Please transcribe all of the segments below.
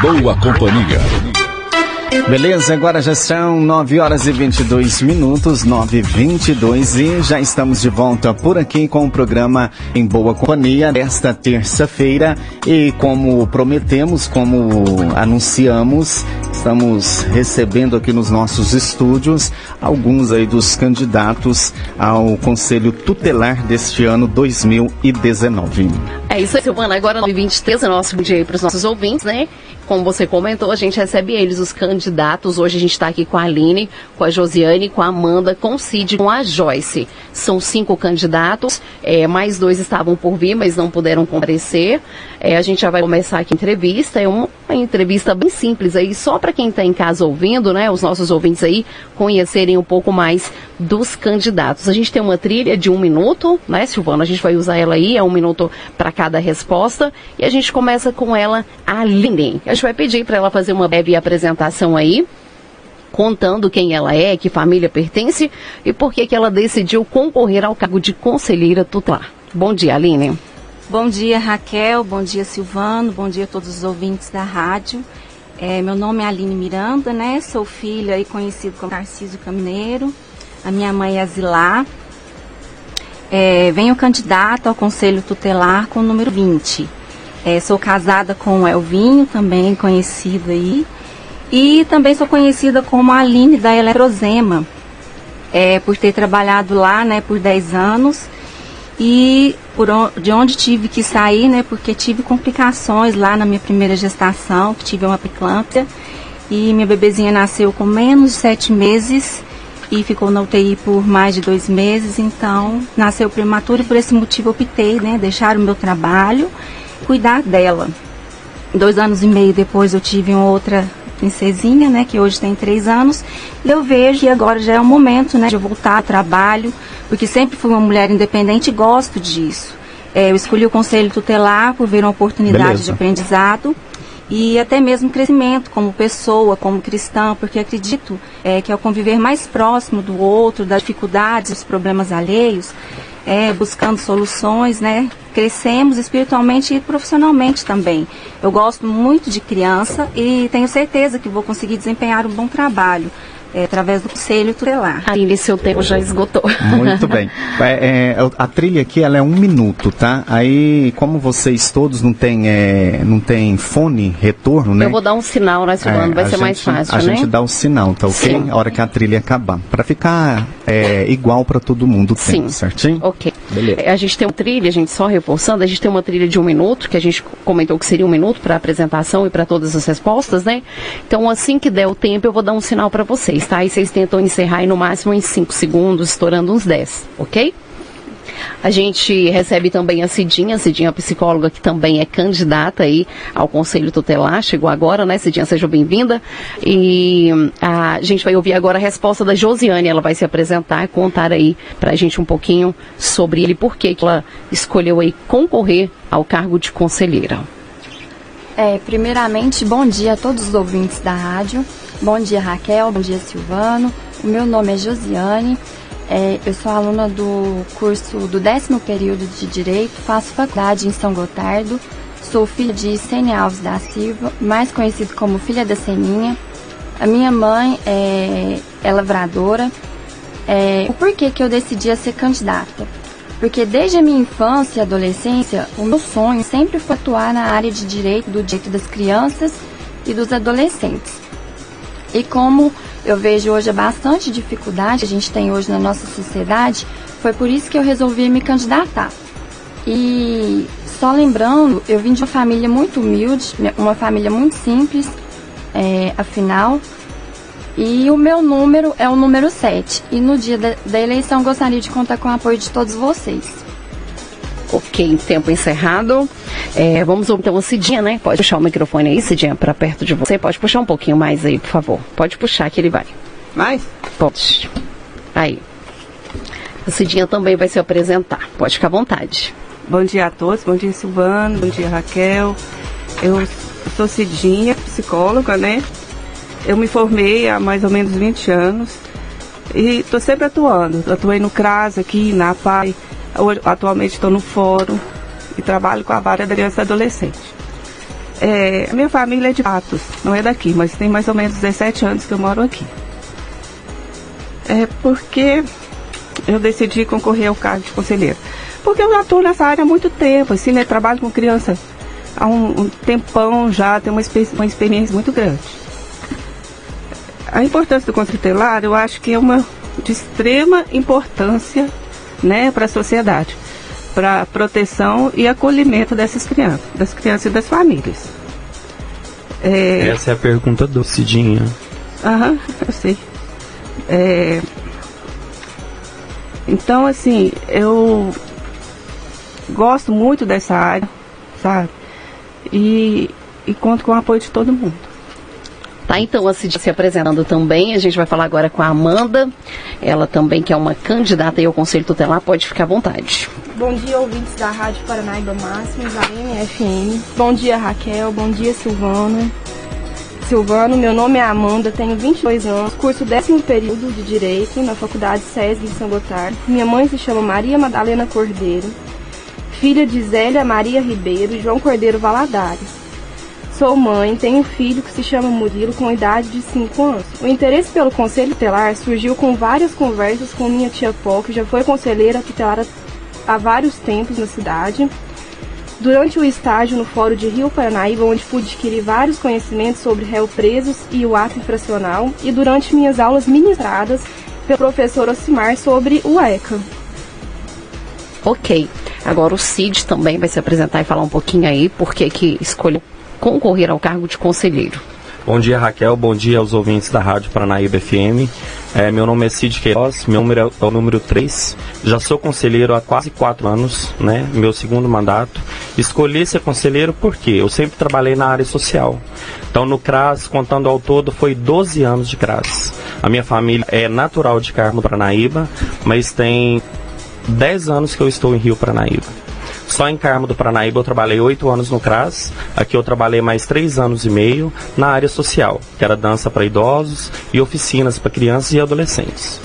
Boa companhia. Beleza, agora já são 9 horas e 22 minutos, 9 e 22 e já estamos de volta por aqui com o programa Em Boa Companhia desta terça-feira. E como prometemos, como anunciamos, estamos recebendo aqui nos nossos estúdios alguns aí dos candidatos ao Conselho Tutelar deste ano 2019. É isso aí, Silvana. Agora 2023 é nosso dia para os nossos ouvintes, né? Como você comentou, a gente recebe eles, os candidatos. Hoje a gente está aqui com a Aline, com a Josiane, com a Amanda, com o Cid, com a Joyce. São cinco candidatos, é, mais dois estavam por vir, mas não puderam comparecer. É, a gente já vai começar aqui a entrevista. É uma entrevista bem simples aí, só para quem está em casa ouvindo, né? Os nossos ouvintes aí conhecerem um pouco mais dos candidatos. A gente tem uma trilha de um minuto, né, Silvana? A gente vai usar ela aí, é um minuto para cada resposta. E a gente começa com ela, a Aline. A gente vai pedir para ela fazer uma breve apresentação aí contando quem ela é, que família pertence e por que ela decidiu concorrer ao cargo de conselheira tutelar. Bom dia, Aline. Bom dia, Raquel. Bom dia, Silvano. Bom dia a todos os ouvintes da rádio. É, meu nome é Aline Miranda, né? Sou filha e conhecido como Tarcísio Camineiro. A minha mãe é Zilá. É, venho candidata ao Conselho Tutelar com o número 20. É, sou casada com o Elvinho, também conhecido aí. E também sou conhecida como Aline da Eletrozema, é, por ter trabalhado lá né, por 10 anos. E por de onde tive que sair, né, porque tive complicações lá na minha primeira gestação, que tive uma eclâmpsia. E minha bebezinha nasceu com menos de 7 meses e ficou na UTI por mais de dois meses, então nasceu prematura e por esse motivo optei, né, deixar o meu trabalho cuidar dela. Dois anos e meio depois eu tive uma outra princesinha, né, que hoje tem três anos, e eu vejo que agora já é o momento, né, de voltar ao trabalho, porque sempre fui uma mulher independente e gosto disso. É, eu escolhi o conselho tutelar por ver uma oportunidade Beleza. de aprendizado e até mesmo crescimento como pessoa, como cristã, porque acredito é, que ao conviver mais próximo do outro, das dificuldades, dos problemas alheios, é, buscando soluções, né? Crescemos espiritualmente e profissionalmente também. Eu gosto muito de criança e tenho certeza que vou conseguir desempenhar um bom trabalho é, através do conselho tutelar. Aline, seu tempo já esgotou. Muito bem. É, é, a trilha aqui ela é um minuto, tá? Aí, como vocês todos não têm, é, não tem fone, retorno, né? Eu vou dar um sinal, né, Silvano? É, Vai ser gente, mais fácil, a né? A gente dá o um sinal, tá ok? Sim. A hora que a trilha acabar. Para ficar é, igual para todo mundo tem, Sim. certinho? Ok. Beleza. A gente tem uma trilha, a gente só reforçando, a gente tem uma trilha de um minuto, que a gente comentou que seria um minuto para apresentação e para todas as respostas, né? Então, assim que der o tempo, eu vou dar um sinal para vocês, tá? E vocês tentam encerrar aí no máximo em 5 segundos, estourando uns 10, ok? A gente recebe também a Cidinha, a Cidinha é psicóloga que também é candidata aí ao Conselho Tutelar, chegou agora, né? Cidinha, seja bem-vinda. E a gente vai ouvir agora a resposta da Josiane, ela vai se apresentar, contar aí pra gente um pouquinho sobre ele, por que ela escolheu aí concorrer ao cargo de conselheira. É, primeiramente, bom dia a todos os ouvintes da rádio. Bom dia, Raquel. Bom dia, Silvano. O meu nome é Josiane. É, eu sou aluna do curso do décimo período de Direito, faço faculdade em São Gotardo, sou filha de Sênia Alves da Silva, mais conhecido como filha da Seninha. A minha mãe é, é lavradora. É, o porquê que eu decidi ser candidata? Porque desde a minha infância e adolescência, o meu sonho sempre foi atuar na área de direito, do direito das crianças e dos adolescentes. E como eu vejo hoje bastante dificuldade a gente tem hoje na nossa sociedade, foi por isso que eu resolvi me candidatar. E só lembrando, eu vim de uma família muito humilde, uma família muito simples, é, afinal, e o meu número é o número 7. E no dia da, da eleição gostaria de contar com o apoio de todos vocês. Ok, tempo encerrado. É, vamos então a Cidinha, né? Pode puxar o microfone aí, Cidinha, para perto de você. Pode puxar um pouquinho mais aí, por favor. Pode puxar que ele vai. Mais? Pode. Aí. A Cidinha também vai se apresentar. Pode ficar à vontade. Bom dia a todos. Bom dia, Silvano. Bom dia, Raquel. Eu sou Cidinha, psicóloga, né? Eu me formei há mais ou menos 20 anos e estou sempre atuando. Atuei no CRAS aqui, na PAI Atualmente estou no fórum e trabalho com a vara da criança e adolescente. É, a minha família é de Patos, não é daqui, mas tem mais ou menos 17 anos que eu moro aqui. É porque eu decidi concorrer ao cargo de conselheiro. Porque eu já estou nessa área há muito tempo, assim, né? Trabalho com criança há um, um tempão já, tenho uma, uma experiência muito grande. A importância do conselho tutelar, eu acho que é uma de extrema importância né, para a sociedade, para proteção e acolhimento dessas crianças, das crianças e das famílias. É... Essa é a pergunta do Cidinha. Aham, eu sei. É... Então, assim, eu gosto muito dessa área, sabe? E, e conto com o apoio de todo mundo. Tá, então, a Cid se apresentando também, a gente vai falar agora com a Amanda, ela também que é uma candidata ao Conselho Tutelar, pode ficar à vontade. Bom dia, ouvintes da Rádio Paranaíba Máximos, a MFM. Bom dia, Raquel, bom dia, Silvano. Silvano, meu nome é Amanda, tenho 22 anos, curso décimo período de Direito na Faculdade SESG de São Gotardo. Minha mãe se chama Maria Madalena Cordeiro, filha de Zélia Maria Ribeiro e João Cordeiro Valadares. Sou mãe, tenho um filho que se chama Murilo com idade de 5 anos. O interesse pelo conselho tutelar surgiu com várias conversas com minha tia Pó, que já foi conselheira tutelar há vários tempos na cidade. Durante o estágio no Fórum de Rio Paranaíba, onde pude adquirir vários conhecimentos sobre réu presos e o ato infracional, e durante minhas aulas ministradas pelo professor Osimar sobre o ECA. Ok. Agora o Cid também vai se apresentar e falar um pouquinho aí por que escolheu concorrer ao cargo de conselheiro. Bom dia, Raquel. Bom dia aos ouvintes da Rádio Paranaíba FM. É, meu nome é Cid Queiroz, meu número é o número 3. Já sou conselheiro há quase 4 anos, né? Meu segundo mandato. Escolhi ser conselheiro porque eu sempre trabalhei na área social. Então, no CRAS, contando ao todo, foi 12 anos de CRAS. A minha família é natural de Carmo Paranaíba, mas tem 10 anos que eu estou em Rio Paranaíba. Só em Carmo do Paranaíba eu trabalhei oito anos no CRAS. Aqui eu trabalhei mais três anos e meio na área social, que era dança para idosos e oficinas para crianças e adolescentes.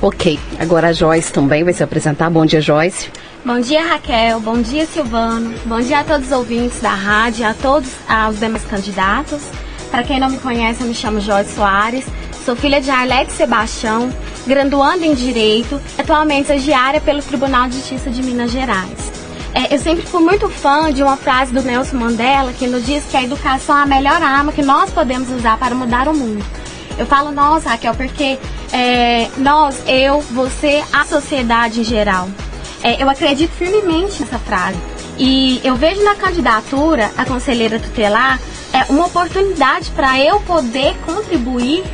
Ok, agora a Joyce também vai se apresentar. Bom dia, Joyce. Bom dia, Raquel. Bom dia, Silvano. Bom dia a todos os ouvintes da rádio, a todos os demais candidatos. Para quem não me conhece, eu me chamo Joyce Soares. Sou filha de Arlete Sebastião, graduando em Direito, atualmente estagiária pelo Tribunal de Justiça de Minas Gerais. É, eu sempre fui muito fã de uma frase do Nelson Mandela que nos diz que a educação é a melhor arma que nós podemos usar para mudar o mundo. Eu falo nós, Raquel, porque é, nós, eu, você, a sociedade em geral. É, eu acredito firmemente nessa frase. E eu vejo na candidatura a conselheira tutelar é, uma oportunidade para eu poder contribuir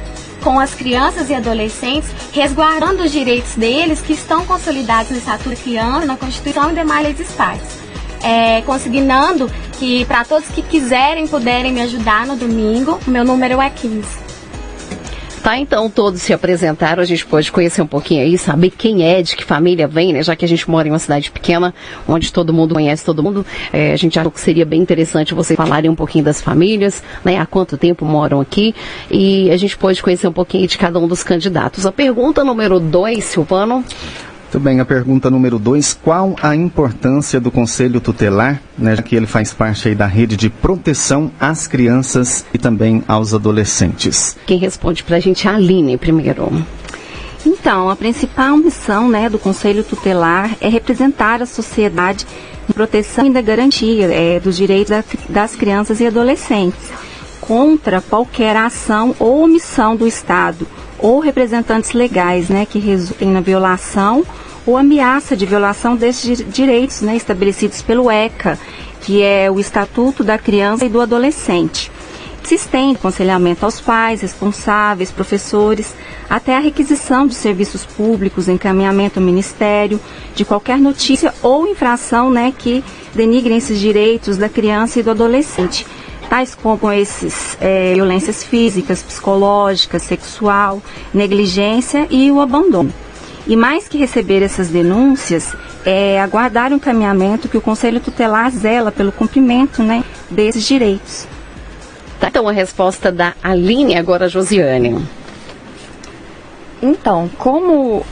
com as crianças e adolescentes, resguardando os direitos deles que estão consolidados no Estatuto Criança, na Constituição e demais leis estatais. É, consignando que para todos que quiserem, puderem me ajudar no domingo, meu número é 15. Tá, então todos se apresentaram, a gente pode conhecer um pouquinho aí, saber quem é, de que família vem, né? Já que a gente mora em uma cidade pequena, onde todo mundo conhece todo mundo, é, a gente achou que seria bem interessante vocês falarem um pouquinho das famílias, né? Há quanto tempo moram aqui e a gente pode conhecer um pouquinho de cada um dos candidatos. A pergunta número dois, Silvano. Muito bem, a pergunta número 2, qual a importância do Conselho Tutelar, né, já que ele faz parte aí da rede de proteção às crianças e também aos adolescentes? Quem responde para a gente é a Aline primeiro. Então, a principal missão né, do Conselho Tutelar é representar a sociedade em proteção e da garantia é, dos direitos das crianças e adolescentes contra qualquer ação ou omissão do Estado ou representantes legais né, que resultem na violação ou ameaça de violação desses direitos né, estabelecidos pelo ECA, que é o Estatuto da Criança e do Adolescente. Se estende aconselhamento aos pais, responsáveis, professores, até a requisição de serviços públicos, encaminhamento ao Ministério, de qualquer notícia ou infração né, que denigrem esses direitos da criança e do adolescente tais como esses é, violências físicas, psicológicas, sexual, negligência e o abandono. E mais que receber essas denúncias, é aguardar o encaminhamento que o Conselho Tutelar zela pelo cumprimento né, desses direitos. Tá, então a resposta da Aline, agora Josiane. Então, como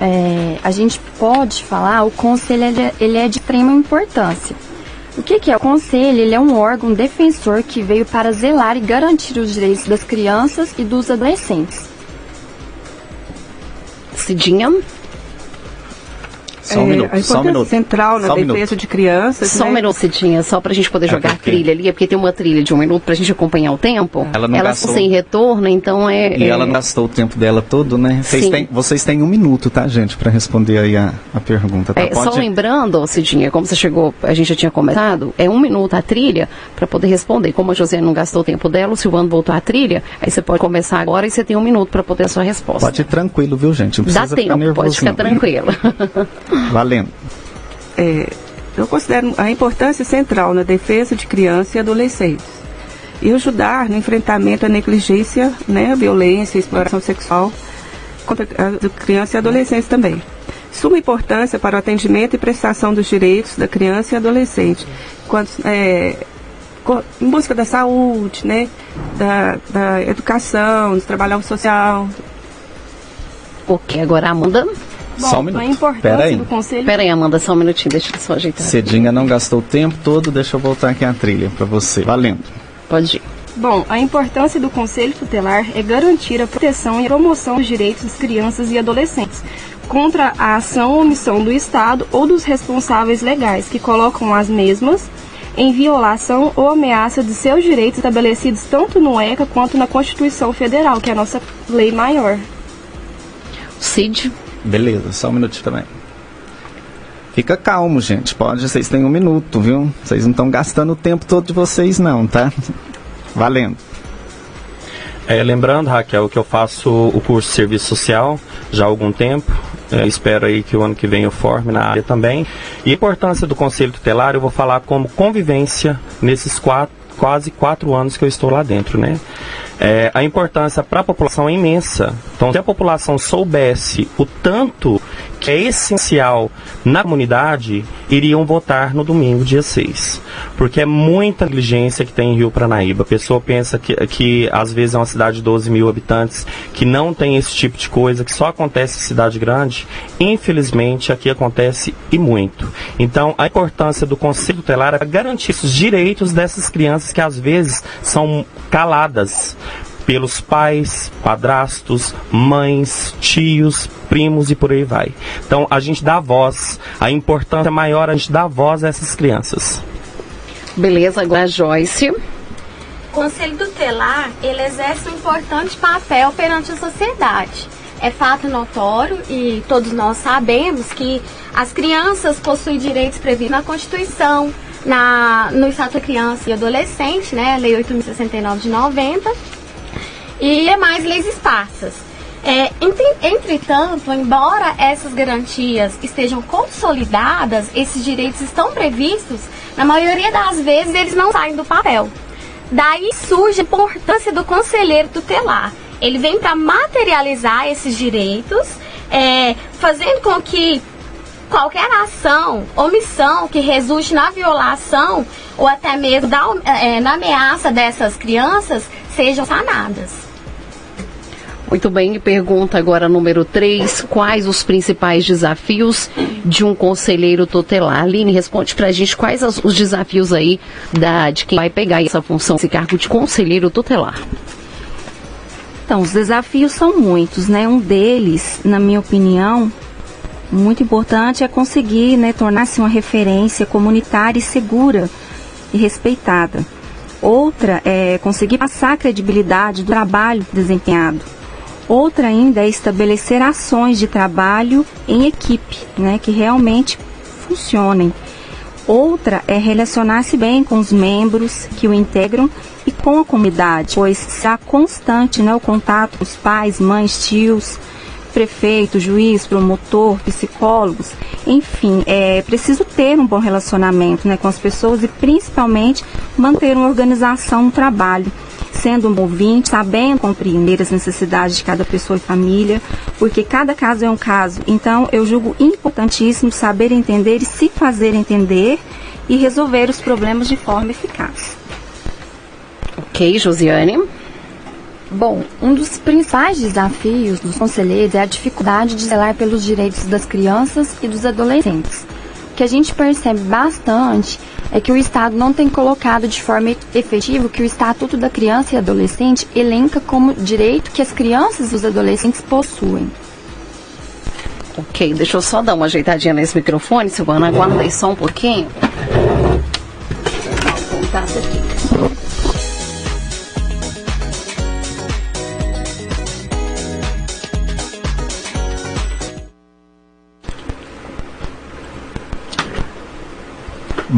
é, a gente pode falar, o conselho ele é, ele é de extrema importância. O que, que é? O conselho ele é um órgão defensor que veio para zelar e garantir os direitos das crianças e dos adolescentes. Cidinha? Só um É, minuto, a só um importância minuto. central na Só um defesa minuto. de crianças. Só um né? minuto, Cidinha, só pra gente poder jogar porque- a trilha ali, é porque tem uma trilha de um minuto pra gente acompanhar o tempo. Ela não Elas gastou. sem retorno, então é. E é- ela gastou o tempo dela todo, né? Vocês Sim. têm, vocês têm um minuto, tá, gente, para responder aí a, a pergunta. Tá? É, Só lembrando, Cidinha, como você chegou, a gente já tinha começado, é um minuto a trilha para poder responder. Como a Josiane não gastou o tempo dela, o Silvano voltou à trilha, aí você pode começar agora e você tem um minuto para poder a sua resposta. Pode ir tranquilo, viu, gente? Não Dá precisa ficar tempo, nervoso. pode ficar não. tranquila. Valendo. É, eu considero a importância central na defesa de crianças e adolescentes e ajudar no enfrentamento à negligência, né, à violência, à exploração sexual contra a criança e adolescentes também. Suma importância para o atendimento e prestação dos direitos da criança e adolescente, quando, é, em busca da saúde, né, da, da educação, do trabalho social, ok, agora a Amanda. Só um a minuto. importância Pera aí. do conselho Pera aí, Amanda, só um minutinho, deixa eu só ajeitar. Cedinha não gastou o tempo todo, deixa eu voltar aqui a trilha para você. Valendo. Pode ir. Bom, a importância do Conselho Tutelar é garantir a proteção e promoção dos direitos das crianças e adolescentes contra a ação ou omissão do Estado ou dos responsáveis legais que colocam as mesmas em violação ou ameaça de seus direitos estabelecidos tanto no ECA quanto na Constituição Federal, que é a nossa lei maior. Cid, Beleza, só um minutinho também. Fica calmo, gente. Pode, vocês têm um minuto, viu? Vocês não estão gastando o tempo todo de vocês, não, tá? Valendo. É, lembrando, Raquel, que eu faço o curso de serviço social já há algum tempo. É, espero aí que o ano que vem eu forme na área também. E a importância do Conselho Tutelar, eu vou falar como convivência nesses quatro, quase quatro anos que eu estou lá dentro, né? É, a importância para a população é imensa. Então, se a população soubesse o tanto que é essencial na comunidade, iriam votar no domingo, dia 6. Porque é muita negligência que tem em Rio Pranaíba. A pessoa pensa que, que às vezes é uma cidade de 12 mil habitantes, que não tem esse tipo de coisa, que só acontece em cidade grande. Infelizmente, aqui acontece e muito. Então, a importância do Conselho Tutelar é garantir os direitos dessas crianças que às vezes são caladas pelos pais, padrastos, mães, tios, primos e por aí vai. Então a gente dá voz, a importância maior a gente dá voz a essas crianças. beleza, agora a Joyce. O Conselho Tutelar, ele exerce um importante papel perante a sociedade. É fato notório e todos nós sabemos que as crianças possuem direitos previstos na Constituição, na, no Estatuto da Criança e Adolescente, né, Lei 8.069 de 90, e é mais leis esparsas. É, entretanto, embora essas garantias estejam consolidadas, esses direitos estão previstos, na maioria das vezes eles não saem do papel. Daí surge a importância do conselheiro tutelar. Ele vem para materializar esses direitos, é, fazendo com que qualquer ação, omissão que resulte na violação ou até mesmo da, é, na ameaça dessas crianças sejam sanadas. Muito bem, pergunta agora número 3. Quais os principais desafios de um conselheiro tutelar? Aline, responde pra gente quais as- os desafios aí da, de quem vai pegar essa função, esse cargo de conselheiro tutelar. Então, os desafios são muitos, né? Um deles, na minha opinião, muito importante é conseguir né, tornar-se uma referência comunitária e segura e respeitada. Outra é conseguir passar a credibilidade do trabalho desempenhado. Outra ainda é estabelecer ações de trabalho em equipe, né, que realmente funcionem. Outra é relacionar-se bem com os membros que o integram e com a comunidade, pois será constante né, o contato com os pais, mães, tios, prefeito, juiz, promotor, psicólogos, enfim, é preciso ter um bom relacionamento né, com as pessoas e principalmente manter uma organização no trabalho, sendo um ouvinte, sabendo compreender as necessidades de cada pessoa e família, porque cada caso é um caso. Então, eu julgo importantíssimo saber entender e se fazer entender e resolver os problemas de forma eficaz. Ok, Josiane? Bom, um dos principais desafios dos conselheiros é a dificuldade de zelar pelos direitos das crianças e dos adolescentes. Que a gente percebe bastante é que o Estado não tem colocado de forma efetiva que o Estatuto da Criança e Adolescente elenca como direito que as crianças e os adolescentes possuem. Ok, deixa eu só dar uma ajeitadinha nesse microfone, Silvana. Aguarda aí só um pouquinho. Vou voltar aqui.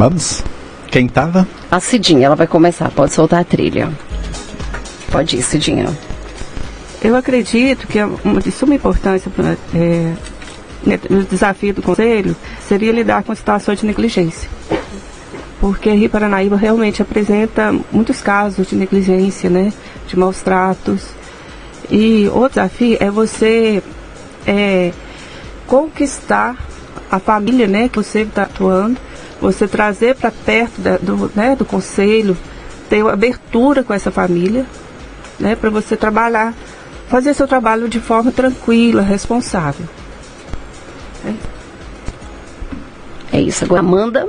Vamos? Quem tava? A Cidinha, ela vai começar. Pode soltar a trilha. Pode ir, Cidinha. Eu acredito que é uma de suma importância para é, né, o desafio do Conselho seria lidar com situações de negligência. Porque Rio Paranaíba realmente apresenta muitos casos de negligência, né? De maus tratos. E o desafio é você é, conquistar a família né, que você está atuando você trazer para perto da, do, né, do conselho, ter abertura com essa família, né, para você trabalhar, fazer seu trabalho de forma tranquila, responsável. É, é isso. Agora, Amanda.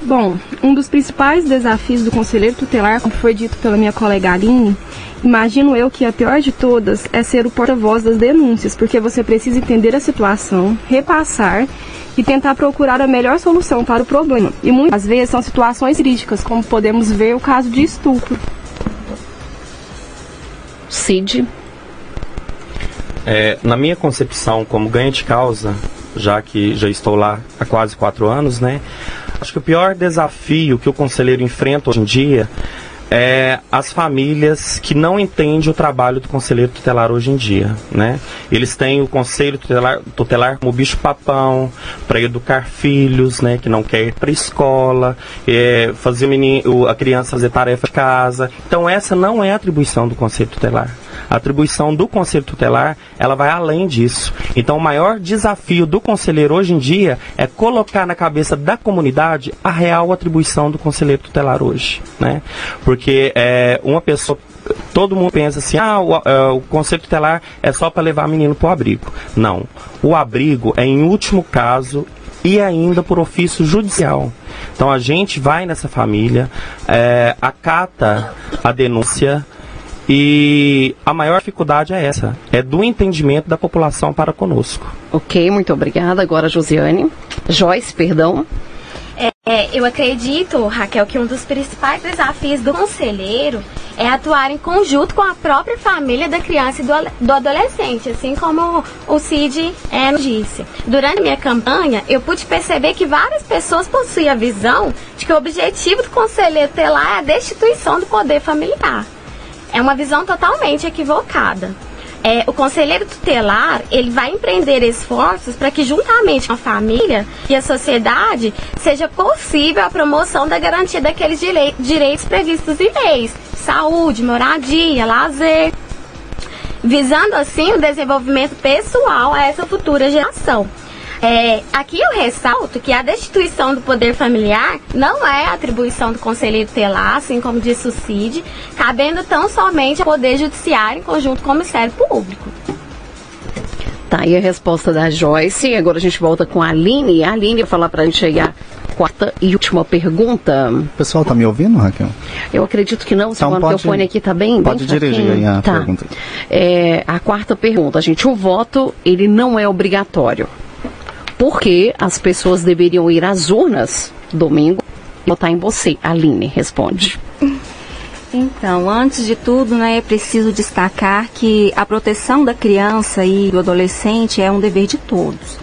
Bom, um dos principais desafios do conselheiro tutelar, como foi dito pela minha colega Aline, imagino eu que a pior de todas é ser o porta-voz das denúncias, porque você precisa entender a situação, repassar e tentar procurar a melhor solução para o problema. E muitas vezes são situações críticas, como podemos ver o caso de estupro. Cid. É, na minha concepção, como ganho de causa, já que já estou lá há quase quatro anos, né? Acho que o pior desafio que o conselheiro enfrenta hoje em dia é, as famílias que não entendem o trabalho do conselheiro tutelar hoje em dia, né? Eles têm o conselho tutelar, tutelar como bicho-papão para educar filhos, né? Que não quer ir para escola, é, fazer o menino, a criança fazer tarefa de casa. Então essa não é a atribuição do conselho tutelar. A atribuição do conselho tutelar, ela vai além disso. Então, o maior desafio do conselheiro hoje em dia é colocar na cabeça da comunidade a real atribuição do conselheiro tutelar hoje, né? Porque é, uma pessoa todo mundo pensa assim, ah, o, uh, o conselho tutelar é só para levar menino para o abrigo. Não. O abrigo é em último caso e ainda por ofício judicial. Então a gente vai nessa família, é, acata a denúncia, e a maior dificuldade é essa, é do entendimento da população para conosco. Ok, muito obrigada. Agora, Josiane. Joyce, perdão. É, é, eu acredito, Raquel, que um dos principais desafios do conselheiro é atuar em conjunto com a própria família da criança e do, do adolescente, assim como o Cid é, nos disse. Durante a minha campanha, eu pude perceber que várias pessoas possuem a visão de que o objetivo do conselheiro ter lá é a destituição do poder familiar é uma visão totalmente equivocada. É, o conselheiro tutelar ele vai empreender esforços para que juntamente com a família e a sociedade seja possível a promoção da garantia daqueles direitos previstos em leis, saúde, moradia, lazer, visando assim o desenvolvimento pessoal a essa futura geração. É, aqui eu ressalto que a destituição do poder familiar não é atribuição do conselheiro telar, assim como disse o CID, cabendo tão somente ao Poder Judiciário em conjunto com o Ministério Público. Tá aí a resposta da Joyce. Agora a gente volta com a Aline. A Aline vai falar para a gente aí a quarta e última pergunta. O pessoal tá me ouvindo, Raquel? Eu acredito que não, então, pode, o fone aqui tá bem Pode bem dirigir aí a tá. pergunta. É, a quarta pergunta, gente. O voto, ele não é obrigatório porque as pessoas deveriam ir às urnas domingo e votar em você. Aline, responde. Então, antes de tudo, né, é preciso destacar que a proteção da criança e do adolescente é um dever de todos,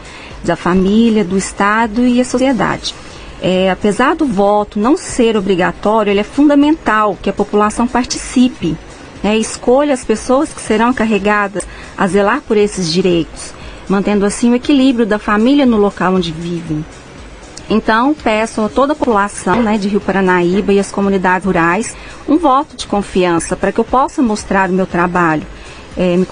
da família, do Estado e a sociedade. É, apesar do voto não ser obrigatório, ele é fundamental que a população participe, né, escolha as pessoas que serão encarregadas a zelar por esses direitos mantendo assim o equilíbrio da família no local onde vivem. Então, peço a toda a população né, de Rio Paranaíba e as comunidades rurais um voto de confiança para que eu possa mostrar o meu trabalho. É, me,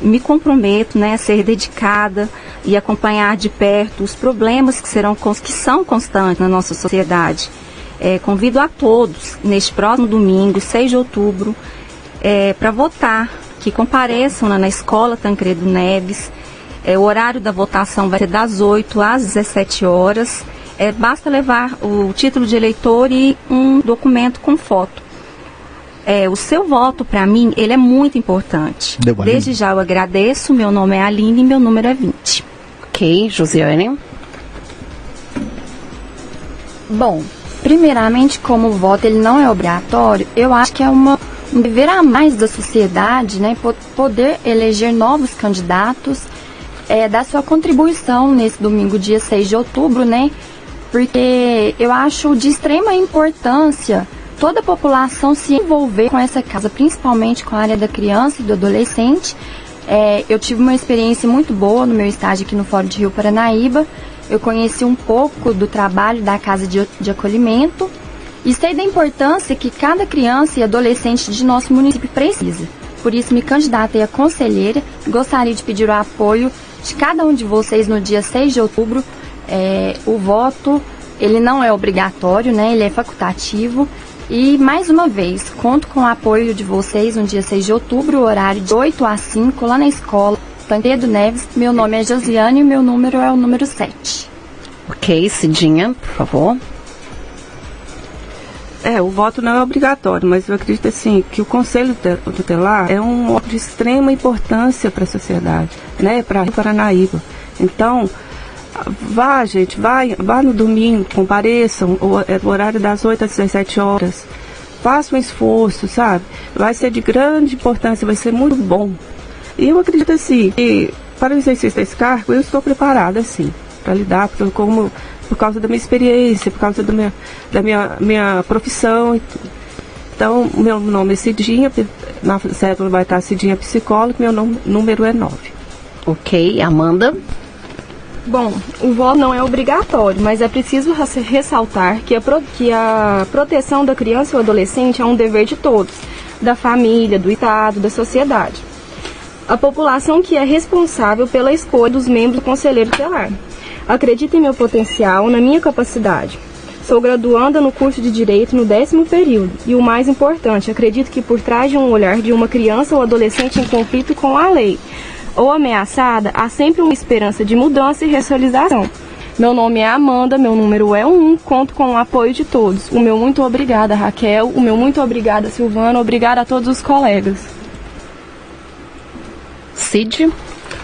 me comprometo né, a ser dedicada e acompanhar de perto os problemas que, serão, que são constantes na nossa sociedade. É, convido a todos, neste próximo domingo, 6 de outubro, é, para votar, que compareçam na Escola Tancredo Neves, é, o horário da votação vai ser das 8 às 17 horas É, basta levar o título de eleitor e um documento com foto. É, o seu voto, para mim, ele é muito importante. Deu. Desde já eu agradeço. Meu nome é Aline e meu número é 20. Ok, Josiane. Bom, primeiramente, como o voto ele não é obrigatório, eu acho que é uma, um dever a mais da sociedade, né, po- poder eleger novos candidatos, é, dar sua contribuição nesse domingo, dia 6 de outubro, né, porque eu acho de extrema importância toda a população se envolver com essa casa, principalmente com a área da criança e do adolescente. É, eu tive uma experiência muito boa no meu estágio aqui no Fórum de Rio Paranaíba. Eu conheci um pouco do trabalho da casa de, de acolhimento e sei da importância que cada criança e adolescente de nosso município precisa. Por isso, me candidatei a conselheira gostaria de pedir o apoio de cada um de vocês no dia 6 de outubro. É, o voto, ele não é obrigatório, né? Ele é facultativo. E, mais uma vez, conto com o apoio de vocês no dia 6 de outubro, horário de 8 a 5, lá na escola Tancredo Neves. Meu nome é Josiane e meu número é o número 7. Ok, Cidinha, por favor. É, o voto não é obrigatório, mas eu acredito assim que o conselho te- tutelar é um órgão de extrema importância para a sociedade, né, para Paranaíba. Então, vá, gente, vai, vá no domingo, compareçam, o, é o horário das 8 às 17 horas. Faça um esforço, sabe? Vai ser de grande importância, vai ser muito bom. E eu acredito assim, que para o exercício desse cargo, eu estou preparada, assim, para lidar, porque como por causa da minha experiência, por causa do minha, da minha, minha profissão. Então, meu nome é Cidinha, na cédula vai estar Cidinha Psicóloga, meu nome, número é 9. Ok, Amanda. Bom, o voto não é obrigatório, mas é preciso res- ressaltar que a, pro- que a proteção da criança e do adolescente é um dever de todos, da família, do Estado, da sociedade. A população que é responsável pela escolha dos membros do Conselheiro Tutelar. Acredito em meu potencial, na minha capacidade. Sou graduanda no curso de Direito no décimo período. E o mais importante, acredito que por trás de um olhar de uma criança ou adolescente em conflito com a lei ou ameaçada, há sempre uma esperança de mudança e ressocialização. Meu nome é Amanda, meu número é 1, conto com o apoio de todos. O meu muito obrigada, Raquel. O meu muito obrigada, Silvana. Obrigada a todos os colegas. Cid.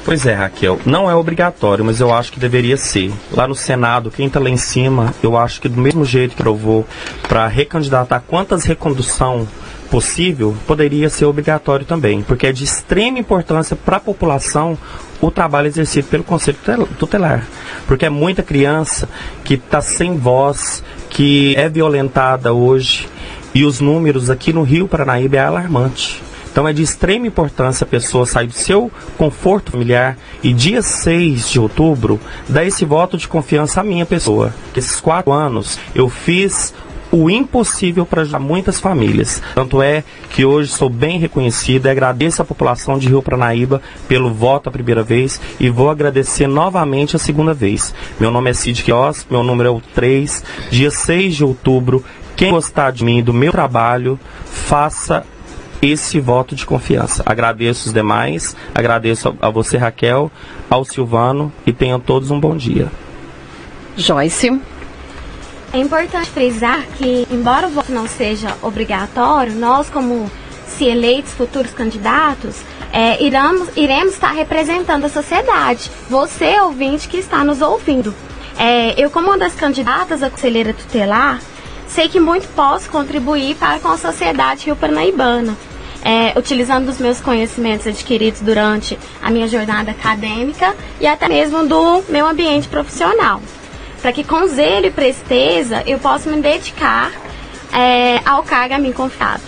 Pois é, Raquel, não é obrigatório, mas eu acho que deveria ser. Lá no Senado, quem está lá em cima, eu acho que do mesmo jeito que eu vou para recandidatar quantas recondução possível, poderia ser obrigatório também, porque é de extrema importância para a população o trabalho exercido pelo Conselho Tutel- Tutelar. Porque é muita criança que está sem voz, que é violentada hoje, e os números aqui no Rio Paranaíba é alarmante. Então é de extrema importância a pessoa sair do seu conforto familiar e dia 6 de outubro dar esse voto de confiança à minha pessoa. Esses quatro anos eu fiz o impossível para ajudar muitas famílias. Tanto é que hoje sou bem reconhecido e agradeço a população de Rio Pranaíba pelo voto a primeira vez e vou agradecer novamente a segunda vez. Meu nome é Cid Queiroz, meu número é o 3, dia 6 de outubro. Quem gostar de mim, do meu trabalho, faça esse voto de confiança. Agradeço os demais, agradeço a, você, Raquel, ao Silvano e tenham todos um bom dia. Joyce. É importante frisar que, embora o voto não seja obrigatório, nós, como se eleitos futuros candidatos, é, iramos, iremos estar representando a sociedade. Você, ouvinte, que está nos ouvindo. É, eu, como uma das candidatas a conselheira tutelar, sei que muito posso contribuir para com a sociedade rio-paranaibana. É, utilizando os meus conhecimentos adquiridos durante a minha jornada acadêmica e até mesmo do meu ambiente profissional para que com zelo e presteza eu possa me dedicar é, ao cargo a mim confiado.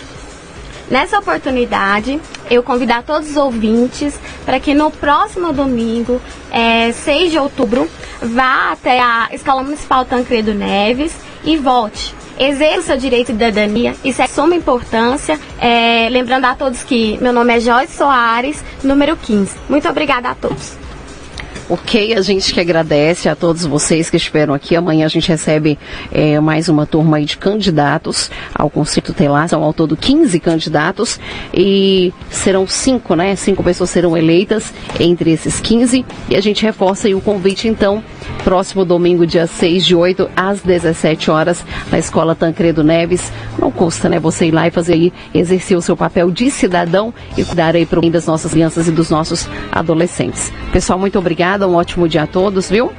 Nessa oportunidade, eu convidar todos os ouvintes para que no próximo domingo, é, 6 de outubro, vá até a Escola Municipal Tancredo Neves e vote. Exerça o seu direito de cidadania, isso é de suma importância. É, lembrando a todos que meu nome é Joyce Soares, número 15. Muito obrigada a todos. Ok, a gente que agradece a todos vocês que esperam aqui. Amanhã a gente recebe eh, mais uma turma de candidatos ao Conselho Tutelar. São ao todo 15 candidatos e serão cinco, né? Cinco pessoas serão eleitas entre esses 15. E a gente reforça o convite, então, próximo domingo, dia 6 de 8 às 17 horas, na Escola Tancredo Neves. Não custa, né, você ir lá e fazer aí, exercer o seu papel de cidadão e cuidar aí pro bem das nossas crianças e dos nossos adolescentes. Pessoal, muito obrigada, um ótimo dia a todos, viu?